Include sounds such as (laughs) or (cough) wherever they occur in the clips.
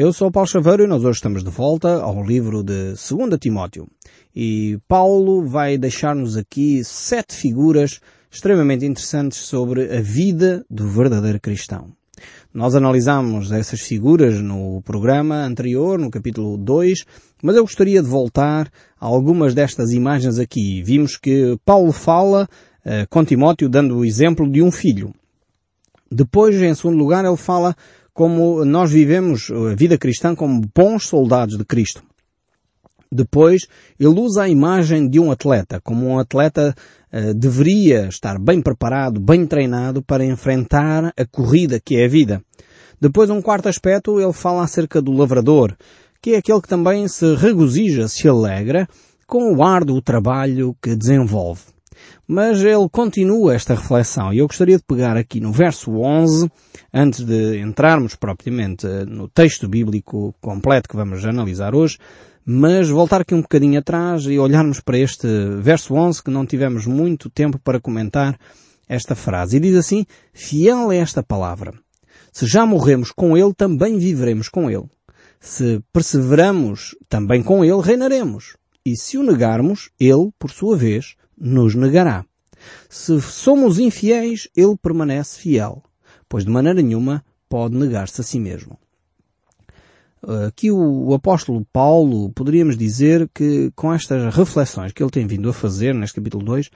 Eu sou Paulo Chaveiro e nós hoje estamos de volta ao livro de 2 Timóteo. E Paulo vai deixar-nos aqui sete figuras extremamente interessantes sobre a vida do verdadeiro cristão. Nós analisámos essas figuras no programa anterior, no capítulo 2, mas eu gostaria de voltar a algumas destas imagens aqui. Vimos que Paulo fala uh, com Timóteo dando o exemplo de um filho. Depois, em segundo lugar, ele fala como nós vivemos a vida cristã como bons soldados de Cristo. Depois, ele usa a imagem de um atleta, como um atleta uh, deveria estar bem preparado, bem treinado para enfrentar a corrida que é a vida. Depois, um quarto aspecto, ele fala acerca do lavrador, que é aquele que também se regozija, se alegra com o árduo trabalho que desenvolve. Mas ele continua esta reflexão e eu gostaria de pegar aqui no verso 11, antes de entrarmos propriamente no texto bíblico completo que vamos analisar hoje, mas voltar aqui um bocadinho atrás e olharmos para este verso 11 que não tivemos muito tempo para comentar esta frase. E diz assim, fiel é esta palavra. Se já morremos com Ele, também viveremos com Ele. Se perseveramos também com Ele, reinaremos. E se o negarmos, Ele, por sua vez, nos negará. Se somos infiéis, ele permanece fiel, pois de maneira nenhuma pode negar-se a si mesmo. Aqui o, apóstolo Paulo, poderíamos dizer que com estas reflexões que ele tem vindo a fazer neste capítulo 2,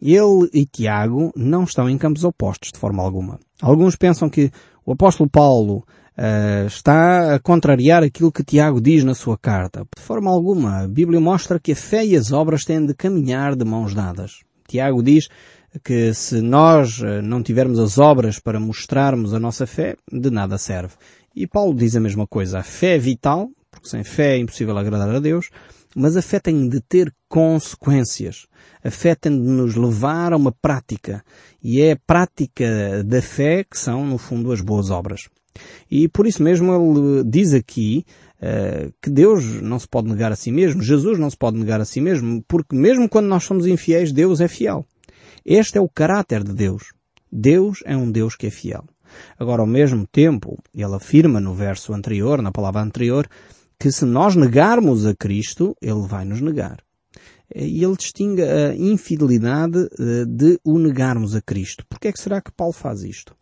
ele e Tiago não estão em campos opostos de forma alguma. Alguns pensam que o apóstolo Paulo uh, está a contrariar aquilo que Tiago diz na sua carta. De forma alguma, a Bíblia mostra que a fé e as obras têm de caminhar de mãos dadas. Tiago diz que se nós eh, não tivermos as obras para mostrarmos a nossa fé, de nada serve. E Paulo diz a mesma coisa. A fé é vital, porque sem fé é impossível agradar a Deus, mas a fé tem de ter consequências. A fé tem de nos levar a uma prática. E é a prática da fé que são, no fundo, as boas obras. E por isso mesmo ele diz aqui uh, que Deus não se pode negar a si mesmo, Jesus não se pode negar a si mesmo, porque mesmo quando nós somos infiéis, Deus é fiel. Este é o caráter de Deus. Deus é um Deus que é fiel. Agora, ao mesmo tempo, ele afirma no verso anterior, na palavra anterior, que se nós negarmos a Cristo, Ele vai nos negar. E ele distingue a infidelidade eh, de o negarmos a Cristo. Por que é que será que Paulo faz isto?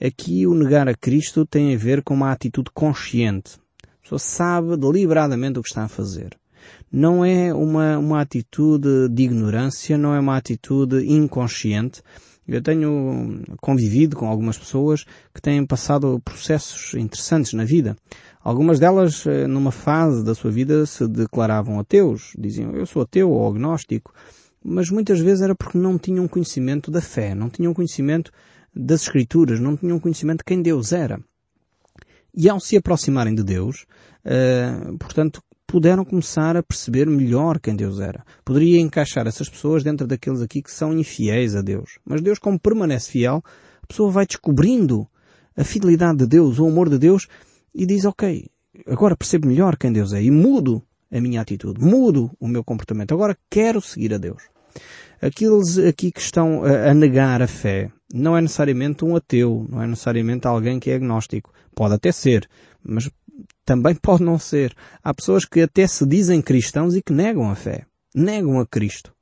Aqui o negar a Cristo tem a ver com uma atitude consciente. A pessoa sabe deliberadamente o que está a fazer. Não é uma, uma atitude de ignorância, não é uma atitude inconsciente. Eu tenho convivido com algumas pessoas que têm passado processos interessantes na vida. Algumas delas, eh, numa fase da sua vida, se declaravam ateus. Diziam, eu sou ateu ou agnóstico. Mas muitas vezes era porque não tinham conhecimento da fé, não tinham conhecimento das Escrituras, não tinham conhecimento de quem Deus era. E ao se aproximarem de Deus, uh, portanto, puderam começar a perceber melhor quem Deus era. Poderia encaixar essas pessoas dentro daqueles aqui que são infiéis a Deus. Mas Deus, como permanece fiel, a pessoa vai descobrindo a fidelidade de Deus, o amor de Deus, e diz, ok, agora percebo melhor quem Deus é e mudo a minha atitude, mudo o meu comportamento. Agora quero seguir a Deus. Aqueles aqui que estão a, a negar a fé não é necessariamente um ateu, não é necessariamente alguém que é agnóstico. Pode até ser, mas também (laughs) pode não ser. Há pessoas que até se dizem cristãos e que negam a fé. Negam a Cristo.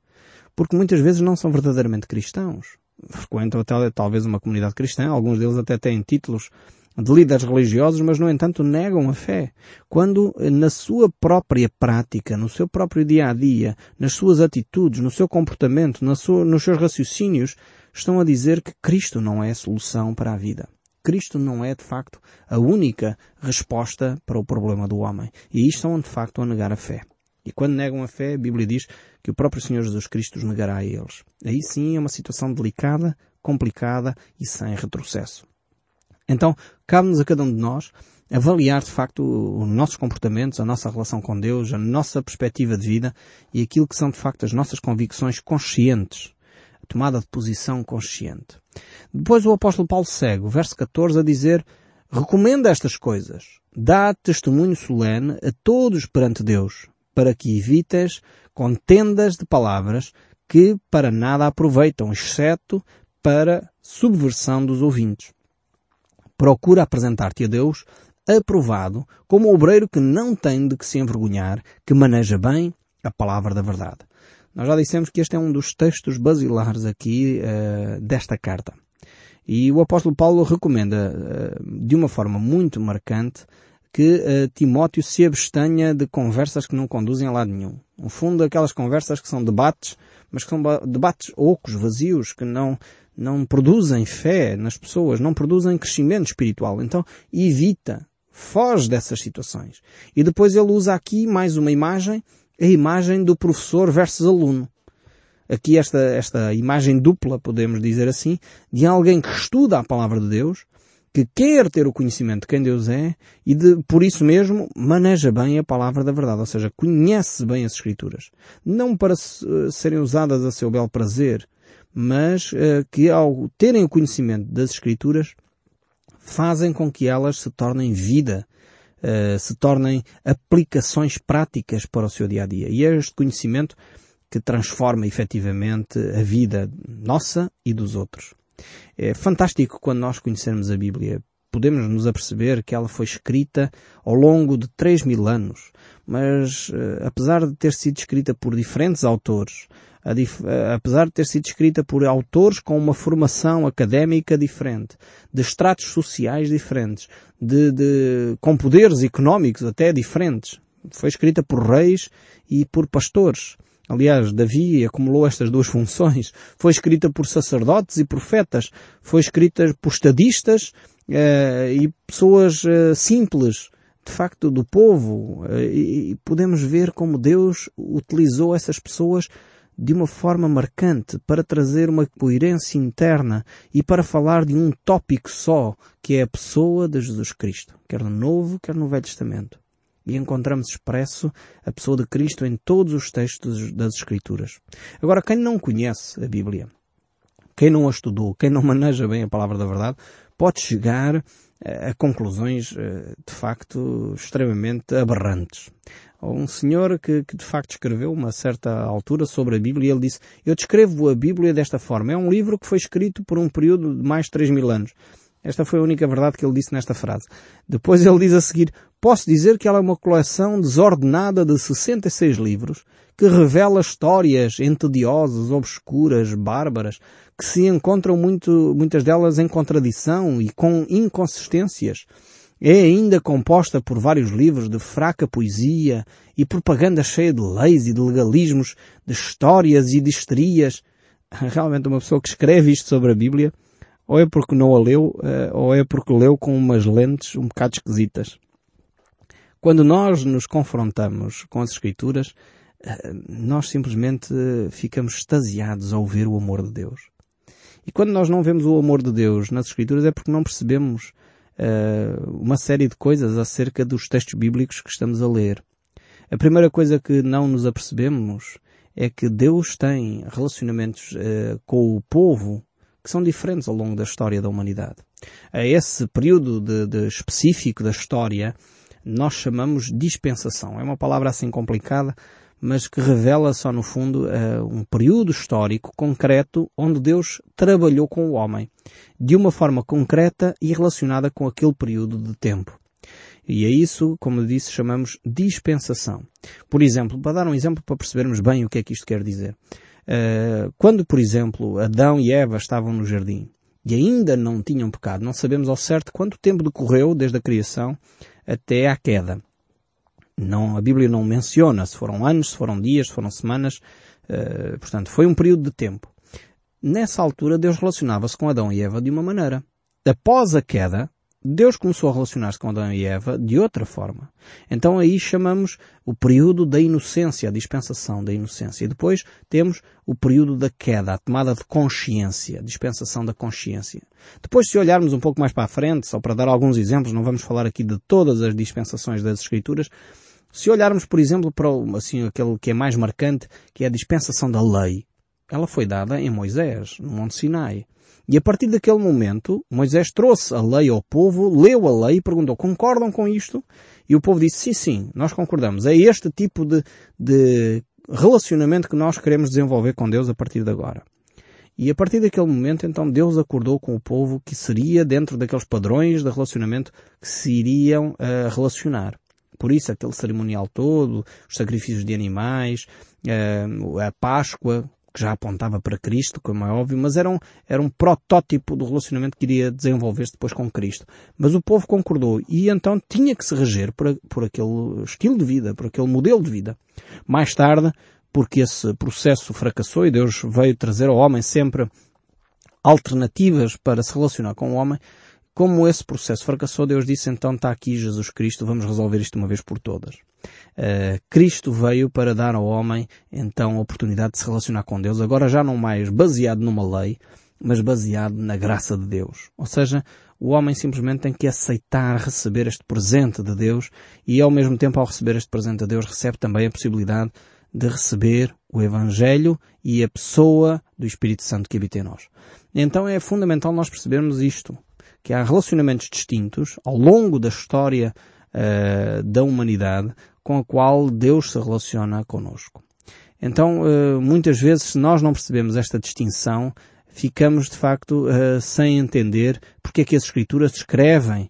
Porque muitas vezes não são verdadeiramente cristãos. Frequentam até, talvez uma comunidade cristã, alguns deles até têm títulos de líderes religiosos, mas no entanto negam a fé. Quando na sua própria prática, no seu próprio dia a dia, nas suas atitudes, no seu comportamento, sua, nos seus raciocínios, estão a dizer que Cristo não é a solução para a vida. Cristo não é de facto a única resposta para o problema do homem. E estão de facto a negar a fé. E quando negam a fé, a Bíblia diz que o próprio Senhor Jesus Cristo os negará a eles. Aí sim é uma situação delicada, complicada e sem retrocesso. Então, cabe-nos a cada um de nós avaliar de facto os nossos comportamentos, a nossa relação com Deus, a nossa perspectiva de vida e aquilo que são de facto as nossas convicções conscientes, a tomada de posição consciente. Depois o apóstolo Paulo segue, o verso 14, a dizer, recomenda estas coisas, dá testemunho solene a todos perante Deus, para que evites contendas de palavras que para nada aproveitam, exceto para subversão dos ouvintes procura apresentar-te a Deus aprovado, como obreiro que não tem de que se envergonhar, que maneja bem a palavra da verdade. Nós já dissemos que este é um dos textos basilares aqui uh, desta carta. E o apóstolo Paulo recomenda, uh, de uma forma muito marcante, que uh, Timóteo se abstenha de conversas que não conduzem a lado nenhum. No fundo, aquelas conversas que são debates, mas que são debates ocos, vazios, que não, não produzem fé nas pessoas, não produzem crescimento espiritual. Então, evita, foge dessas situações. E depois ele usa aqui mais uma imagem, a imagem do professor versus aluno. Aqui esta, esta imagem dupla, podemos dizer assim, de alguém que estuda a palavra de Deus, que quer ter o conhecimento de quem Deus é e de, por isso mesmo, maneja bem a palavra da verdade, ou seja, conhece bem as Escrituras. Não para serem usadas a seu belo prazer, mas uh, que ao terem o conhecimento das Escrituras, fazem com que elas se tornem vida, uh, se tornem aplicações práticas para o seu dia a dia. E é este conhecimento que transforma efetivamente a vida nossa e dos outros. É fantástico quando nós conhecermos a Bíblia. Podemos nos aperceber que ela foi escrita ao longo de 3 mil anos, mas uh, apesar de ter sido escrita por diferentes autores, dif uh, apesar de ter sido escrita por autores com uma formação académica diferente, de estratos sociais diferentes, de, de, com poderes económicos até diferentes, foi escrita por reis e por pastores. Aliás, Davi acumulou estas duas funções. Foi escrita por sacerdotes e profetas. Foi escrita por estadistas uh, e pessoas simples, de facto, do povo. Uh, e podemos ver como Deus utilizou essas pessoas de uma forma marcante para trazer uma coerência interna e para falar de um tópico só, que é a pessoa de Jesus Cristo, quer no Novo, quer no Velho Testamento e encontramos expresso a pessoa de Cristo em todos os textos das Escrituras. Agora, quem não conhece a Bíblia, quem não a estudou, quem não maneja bem a palavra da verdade, pode chegar a conclusões eh, de facto extremamente aberrantes. Um senhor que, que, de facto escreveu uma certa altura sobre a Bíblia, ele disse, eu descrevo a Bíblia desta forma. É um livro que foi escrito por um período de mais de 3 mil anos. Esta foi a única verdade que ele disse nesta frase. Depois ele diz a seguir, posso dizer que ela é uma coleção desordenada de 66 livros que revela histórias entediosas, obscuras, bárbaras, que se encontram muito, muitas delas em contradição e com inconsistências. É ainda composta por vários livros de fraca poesia e propaganda cheia de leis e de legalismos, de histórias e de histerias. (laughs) Realmente uma pessoa que escreve isto sobre a Bíblia ou é porque não a leu, eh, ou é porque leu com umas lentes um bocado esquisitas. Quando nós nos confrontamos com as Escrituras, eh, nós simplesmente ficamos extasiados ao ver o amor de Deus. E quando nós não vemos o amor de Deus nas Escrituras é porque não percebemos uh, uma série de coisas acerca dos textos bíblicos que estamos a ler. A primeira coisa que não nos apercebemos é que Deus tem relacionamentos uh, com o povo que são diferentes ao longo da história da humanidade. A esse período de, de específico da história, nós chamamos dispensação. É uma palavra assim complicada, mas que revela só no fundo uh, um período histórico concreto onde Deus trabalhou com o homem, de uma forma concreta e relacionada com aquele período de tempo. E é isso, como disse, chamamos dispensação. Por exemplo, para dar um exemplo para percebermos bem o que é que isto quer dizer. Uh, quando, por exemplo, Adão e Eva estavam no jardim e ainda não tinham pecado, não sabemos ao certo quanto tempo decorreu desde a criação até à queda. Não, a Bíblia não menciona se foram anos, se foram dias, se foram semanas. Uh, portanto, foi um período de tempo. Nessa altura, Deus relacionava-se com Adão e Eva de uma maneira. Após a queda, Deus começou a relacionar-se com Adão e Eva de outra forma. Então aí chamamos o período da inocência, a dispensação da inocência. E depois temos o período da queda, a tomada de consciência, a dispensação da consciência. Depois, se olharmos um pouco mais para a frente, só para dar alguns exemplos, não vamos falar aqui de todas as dispensações das Escrituras, se olharmos, por exemplo, para assim, aquele que é mais marcante, que é a dispensação da lei, ela foi dada em Moisés, no Monte Sinai. E a partir daquele momento, Moisés trouxe a lei ao povo, leu a lei e perguntou, concordam com isto? E o povo disse, sim, sim, nós concordamos. É este tipo de, de relacionamento que nós queremos desenvolver com Deus a partir de agora. E a partir daquele momento, então, Deus acordou com o povo que seria dentro daqueles padrões de relacionamento que se iriam uh, relacionar. Por isso, aquele cerimonial todo, os sacrifícios de animais, uh, a Páscoa, que já apontava para Cristo, como é óbvio, mas era um, era um protótipo do relacionamento que iria desenvolver-se depois com Cristo. Mas o povo concordou e então tinha que se reger por, por aquele estilo de vida, por aquele modelo de vida. Mais tarde, porque esse processo fracassou e Deus veio trazer ao homem sempre alternativas para se relacionar com o homem, como esse processo fracassou, Deus disse então está aqui Jesus Cristo, vamos resolver isto uma vez por todas. Uh, Cristo veio para dar ao homem então a oportunidade de se relacionar com Deus, agora já não mais baseado numa lei, mas baseado na graça de Deus. Ou seja, o homem simplesmente tem que aceitar receber este presente de Deus e ao mesmo tempo ao receber este presente de Deus recebe também a possibilidade de receber o Evangelho e a pessoa do Espírito Santo que habita em nós. Então é fundamental nós percebermos isto que há relacionamentos distintos ao longo da história uh, da humanidade com a qual Deus se relaciona conosco. Então, uh, muitas vezes, se nós não percebemos esta distinção, ficamos de facto uh, sem entender porque é que as Escrituras escrevem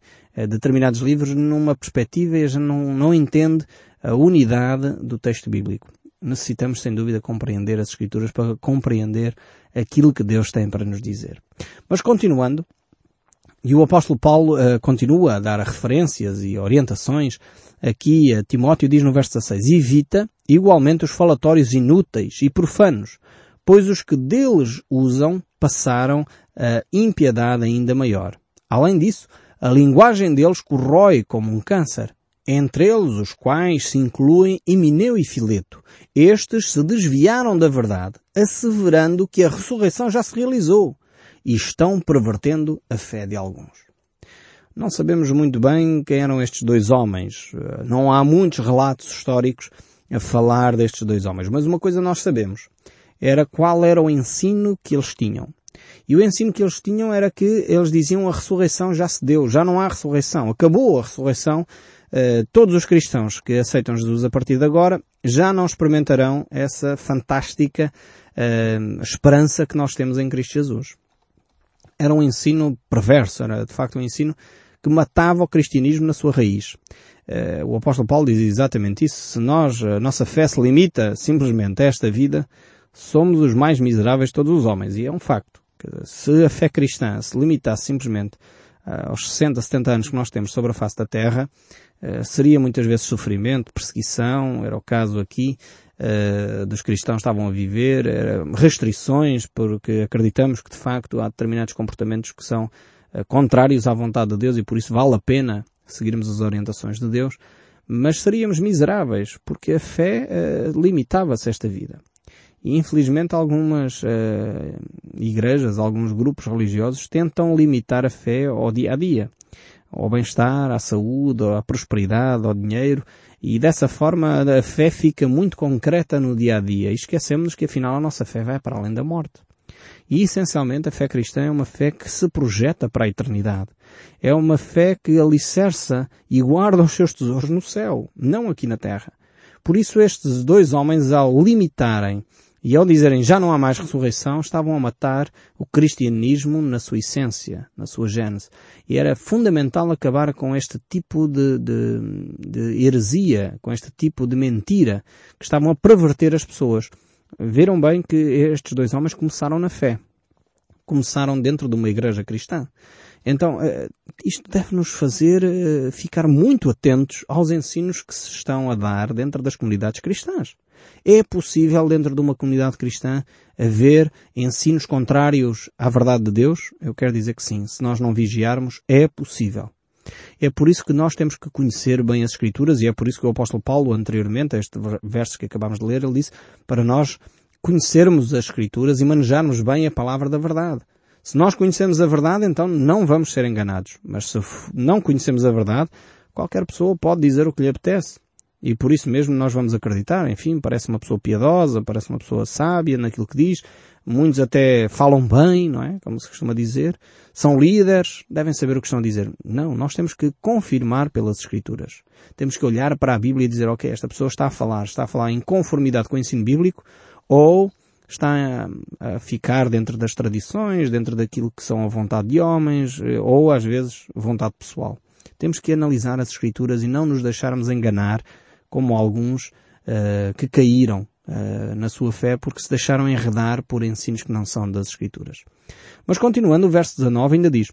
determinados livros numa perspectiva e a gente não, não entende a unidade do texto bíblico. Necessitamos, sem dúvida, compreender as Escrituras para compreender aquilo que Deus tem para nos dizer. Mas continuando, e o apóstolo Paulo uh, continua a dar referências e orientações. Aqui uh, Timóteo diz no verso 16, evita igualmente os falatórios inúteis e profanos, pois os que deles usam passaram a impiedade ainda maior. Além disso, a linguagem deles corrói como um câncer, entre eles os quais se incluem Emineu e Fileto. Estes se desviaram da verdade, asseverando que a ressurreição já se realizou e estão pervertendo a fé de alguns. Não sabemos muito bem quem eram estes dois homens. Não há muitos relatos históricos a falar destes dois homens, mas uma coisa nós sabemos. Era qual era o ensino que eles tinham. E o ensino que eles tinham era que eles diziam a ressurreição já se deu, já não há ressurreição, acabou a ressurreição. Uh, todos os cristãos que aceitam Jesus a partir de agora já não experimentarão essa fantástica uh, esperança que nós temos em Cristo Jesus era um ensino perverso, era de facto um ensino que matava o cristianismo na sua raiz. Uh, o apóstolo Paulo diz exatamente isso. Se nós, a nossa fé se limita simplesmente a esta vida, somos os mais miseráveis de todos os homens. E é um facto. Se a fé cristã se limitasse simplesmente uh, aos 60, 70 anos que nós temos sobre a face da Terra, uh, seria muitas vezes sofrimento, perseguição, era o caso aqui, uh, dos cristãos estavam a viver, uh, restrições, porque acreditamos que de facto há determinados comportamentos que são uh, contrários à vontade de Deus e por isso vale a pena seguirmos as orientações de Deus, mas seríamos miseráveis, porque a fé limitava-se a esta vida. E infelizmente algumas igrejas, alguns grupos religiosos tentam limitar a fé ao dia a dia ao bem-estar, à saúde, à prosperidade, ao dinheiro, e dessa forma a fé fica muito concreta no dia a dia e esquecemos que afinal a nossa fé vai para além da morte. E essencialmente a fé cristã é uma fé que se projeta para a eternidade. É uma fé que alicerça e guarda os seus tesouros no céu, não aqui na terra. Por isso estes dois homens, ao limitarem e ao dizerem já não há mais ressurreição, estavam a matar o cristianismo na sua essência, na sua gênese. E era fundamental acabar com este tipo de, de, de heresia, com este tipo de mentira, que estavam a perverter as pessoas. Viram bem que estes dois homens começaram na fé. Começaram dentro de uma igreja cristã. Então, eh, isto deve nos fazer eh, ficar muito atentos aos ensinos que se estão a dar dentro das comunidades cristãs. É possível, dentro de uma comunidade cristã, haver ensinos contrários à verdade de Deus? Eu quero dizer que sim. Se nós não vigiarmos, é possível. É por isso que nós temos que conhecer bem as Escrituras e é por isso que o apóstolo Paulo, anteriormente, a este verso que acabamos de ler, ele disse para nós conhecermos as Escrituras e manejarmos bem a palavra da verdade. Se nós conhecemos a verdade, então não vamos ser enganados. Mas se não conhecemos a verdade, qualquer pessoa pode dizer o que lhe apetece. E por isso mesmo nós vamos acreditar. Enfim, parece uma pessoa piedosa, parece uma pessoa sábia naquilo que diz. Muitos até falam bem, não é? Como se costuma dizer. São líderes, devem saber o que estão a dizer. Não, nós temos que confirmar pelas Escrituras. Temos que olhar para a Bíblia e dizer, ok, esta pessoa está a falar, está a falar em conformidade com o ensino bíblico ou está a, a ficar dentro das tradições, dentro daquilo que são a vontade de homens, eh, ou às vezes vontade pessoal. Temos que analisar as Escrituras e não nos deixarmos enganar, como alguns uh, que caíram uh, na sua fé porque se deixaram enredar por ensinos que não são das Escrituras. Mas continuando, o verso 19 ainda diz,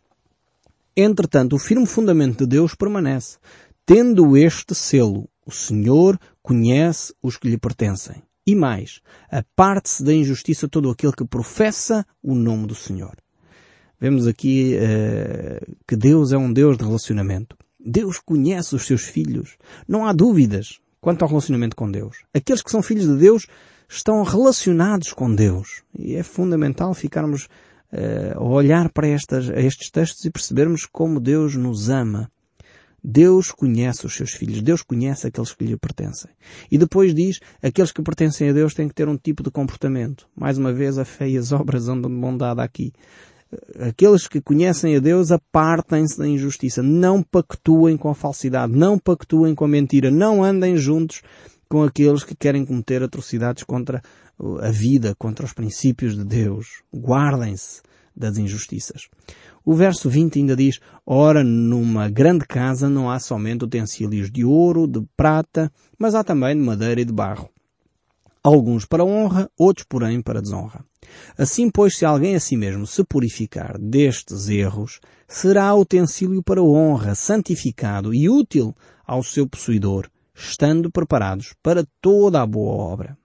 Entretanto, o firme fundamento de Deus permanece, tendo este selo, o Senhor conhece os que lhe pertencem. E mais, aparte-se da injustiça todo aquele que professa o nome do Senhor. Vemos aqui uh, que Deus é um Deus de relacionamento. Deus conhece os seus filhos. Não há dúvidas quanto ao relacionamento com Deus. Aqueles que são filhos de Deus estão relacionados com Deus. E é fundamental ficarmos uh, a olhar para estas, estes textos e percebermos como Deus nos ama. Deus conhece os seus filhos, Deus conhece aqueles que lhe pertencem. E depois diz, aqueles que pertencem a Deus têm que ter um tipo de comportamento. Mais uma vez, a fé e as obras andam de dada aqui. Aqueles que conhecem a Deus apartem-se da injustiça, não pactuem com a falsidade, não pactuem com a mentira, não andem juntos com aqueles que querem cometer atrocidades contra a vida, contra os princípios de Deus. Guardem-se das injustiças. O verso 20 ainda diz, ora, numa grande casa não há somente utensílios de ouro, de prata, mas há também de madeira e de barro. Alguns para honra, outros, porém, para desonra. Assim, pois, se alguém a si mesmo se purificar destes erros, será utensílio para honra, santificado e útil ao seu possuidor, estando preparados para toda a boa obra.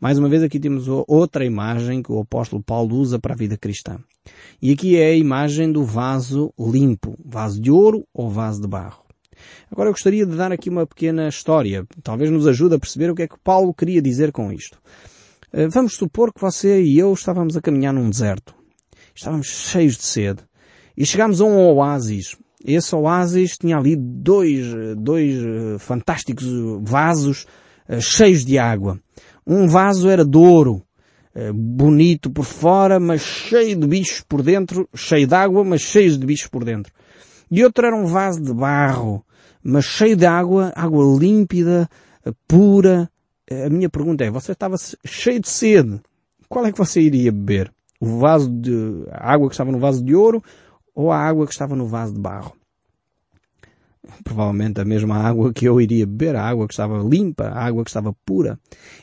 Mais uma vez aqui temos outra imagem que o apóstolo Paulo usa para a vida cristã. E aqui é a imagem do vaso limpo, vaso de ouro ou vaso de barro. Agora eu gostaria de dar aqui uma pequena história, talvez nos ajude a perceber o que é que Paulo queria dizer com isto. Eh, vamos supor que você e eu estávamos a caminhar num deserto. Estávamos cheios de sede. E chegámos a um oásis. Esse oásis tinha ali dois, dois eh, fantásticos vasos eh, cheios de água. Um vaso era de ouro, bonito por fora, mas cheio de bichos por dentro, cheio de água, mas cheio de bichos por dentro. E outro era um vaso de barro, mas cheio de água, água límpida, pura. A minha pergunta é, você estava cheio de sede. Qual é que você iria beber? O vaso de, a água que estava no vaso de ouro ou a água que estava no vaso de barro? provavelmente a mesma água que eu iria beber, a água que estava limpa, a água que estava pura.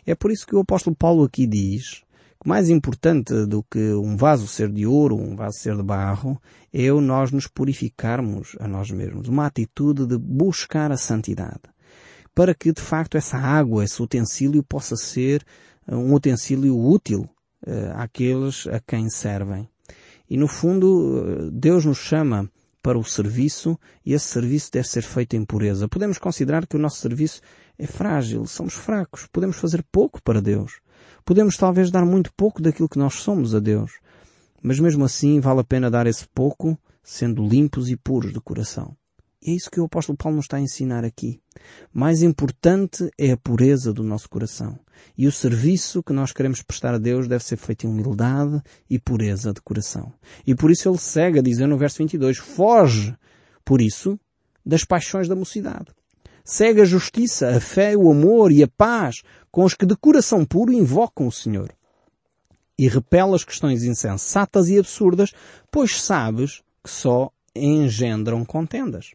É por isso que o apóstolo Paulo aqui diz que mais importante do que um vaso ser de ouro, um vaso ser de barro, é nós nos purificarmos a nós mesmos. Uma atitude de buscar a santidade. Para que, de facto, essa água, esse utensílio possa ser um utensílio útil uh, àqueles a quem servem. E no fundo, Deus nos chama para o serviço e esse serviço deve ser feito em pureza. Podemos considerar que o nosso serviço é frágil, somos fracos, podemos fazer pouco para Deus. Podemos talvez dar muito pouco daquilo que nós somos a Deus. Mas mesmo assim vale a pena dar esse pouco sendo limpos e puros de coração. E é isso que o apóstolo Paulo nos está a ensinar aqui. Mais importante é a pureza do nosso coração. E o serviço que nós queremos prestar a Deus deve ser feito em humildade e pureza de coração. E por isso ele segue a dizer no verso 22, foge, por isso, das paixões da mocidade. Segue a justiça, a fé, o amor e a paz com os que de coração puro invocam o Senhor. E repela as questões insensatas e absurdas, pois sabes que só engendram contendas.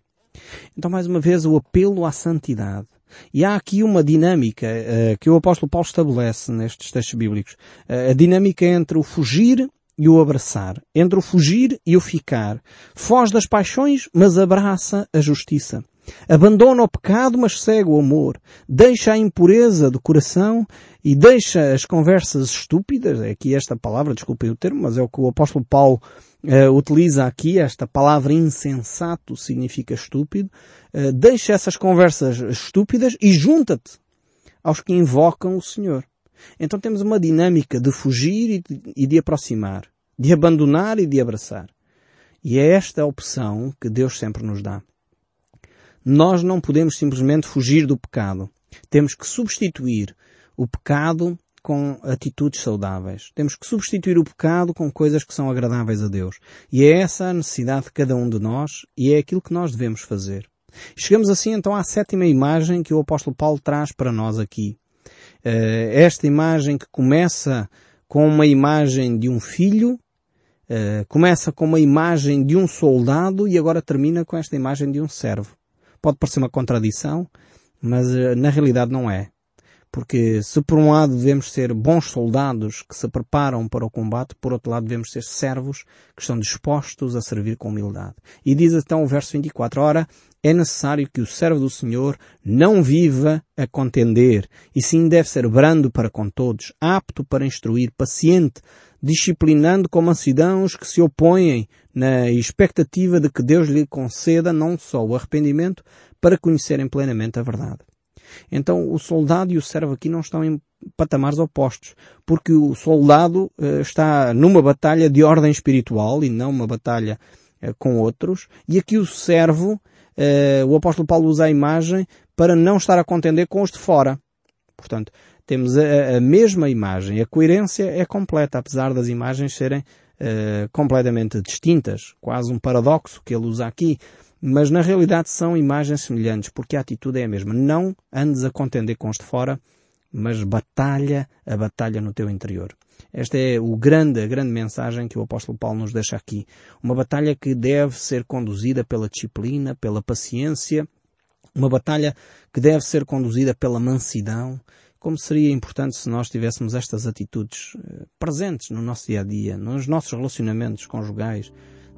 Então, mais uma vez, o apelo à santidade. E há aqui uma dinâmica uh, que o apóstolo Paulo estabelece nestes textos bíblicos. Uh, a dinâmica entre o fugir e o abraçar. Entre o fugir e o ficar. Foge das paixões, mas abraça a justiça. Abandona o pecado, mas segue o amor. Deixa a impureza do coração e deixa as conversas estúpidas. É aqui esta palavra, desculpem o termo, mas é o que o apóstolo Paulo uh, utiliza aqui. Esta palavra insensato significa estúpido. Uh, deixa essas conversas estúpidas e junta-te aos que invocam o Senhor. Então temos uma dinâmica de fugir e de, e de aproximar, de abandonar e de abraçar. E é esta a opção que Deus sempre nos dá. Nós não podemos simplesmente fugir do pecado. Temos que substituir o pecado com atitudes saudáveis. Temos que substituir o pecado com coisas que são agradáveis a Deus. E é essa a necessidade de cada um de nós e é aquilo que nós devemos fazer. Chegamos assim então à sétima imagem que o apóstolo Paulo traz para nós aqui. Eh, esta imagem que começa com uma imagem de um filho, uh, começa com uma imagem de um soldado e agora termina com esta imagem de um servo. Pode parecer uma contradição, mas uh, na realidade não é. Porque se por um lado devemos ser bons soldados que se preparam para o combate, por outro lado devemos ser servos que estão dispostos a servir com humildade. E diz então o verso 24, ora, é necessário que o servo do Senhor não viva a contender, e sim deve ser brando para com todos, apto para instruir, paciente, disciplinando com mansidão os que se opõem, na expectativa de que Deus lhe conceda não só o arrependimento, para conhecerem plenamente a verdade. Então o soldado e o servo aqui não estão em patamares opostos, porque o soldado uh, está numa batalha de ordem espiritual e não uma batalha uh, com outros, e aqui o servo, uh, o apóstolo Paulo usa a imagem para não estar a contender com os de fora. Portanto, temos a, a mesma imagem, a coerência é completa, apesar das imagens serem completamente distintas, quase um paradoxo que ele usa aqui. Mas na realidade são imagens semelhantes, porque a atitude é a mesma. Não andes a contender com os de fora, mas batalha a batalha no teu interior. Esta é o grande, a grande mensagem que o apóstolo Paulo nos deixa aqui. Uma batalha que deve ser conduzida pela disciplina, pela paciência, uma batalha que deve ser conduzida pela mansidão. Como seria importante se nós tivéssemos estas atitudes eh, presentes no nosso dia a dia, nos nossos relacionamentos conjugais,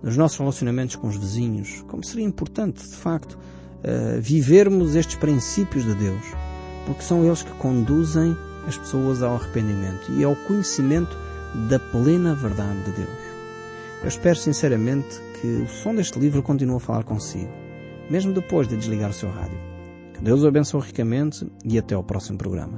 nos nossos relacionamentos com os vizinhos, como seria importante, de facto, uh, vivermos estes princípios de Deus, porque são eles que conduzem as pessoas ao arrependimento e ao conhecimento da plena verdade de Deus. Eu espero sinceramente que o som deste livro continue a falar consigo, mesmo depois de desligar o seu rádio. Que Deus o abençoe ricamente e até ao próximo programa.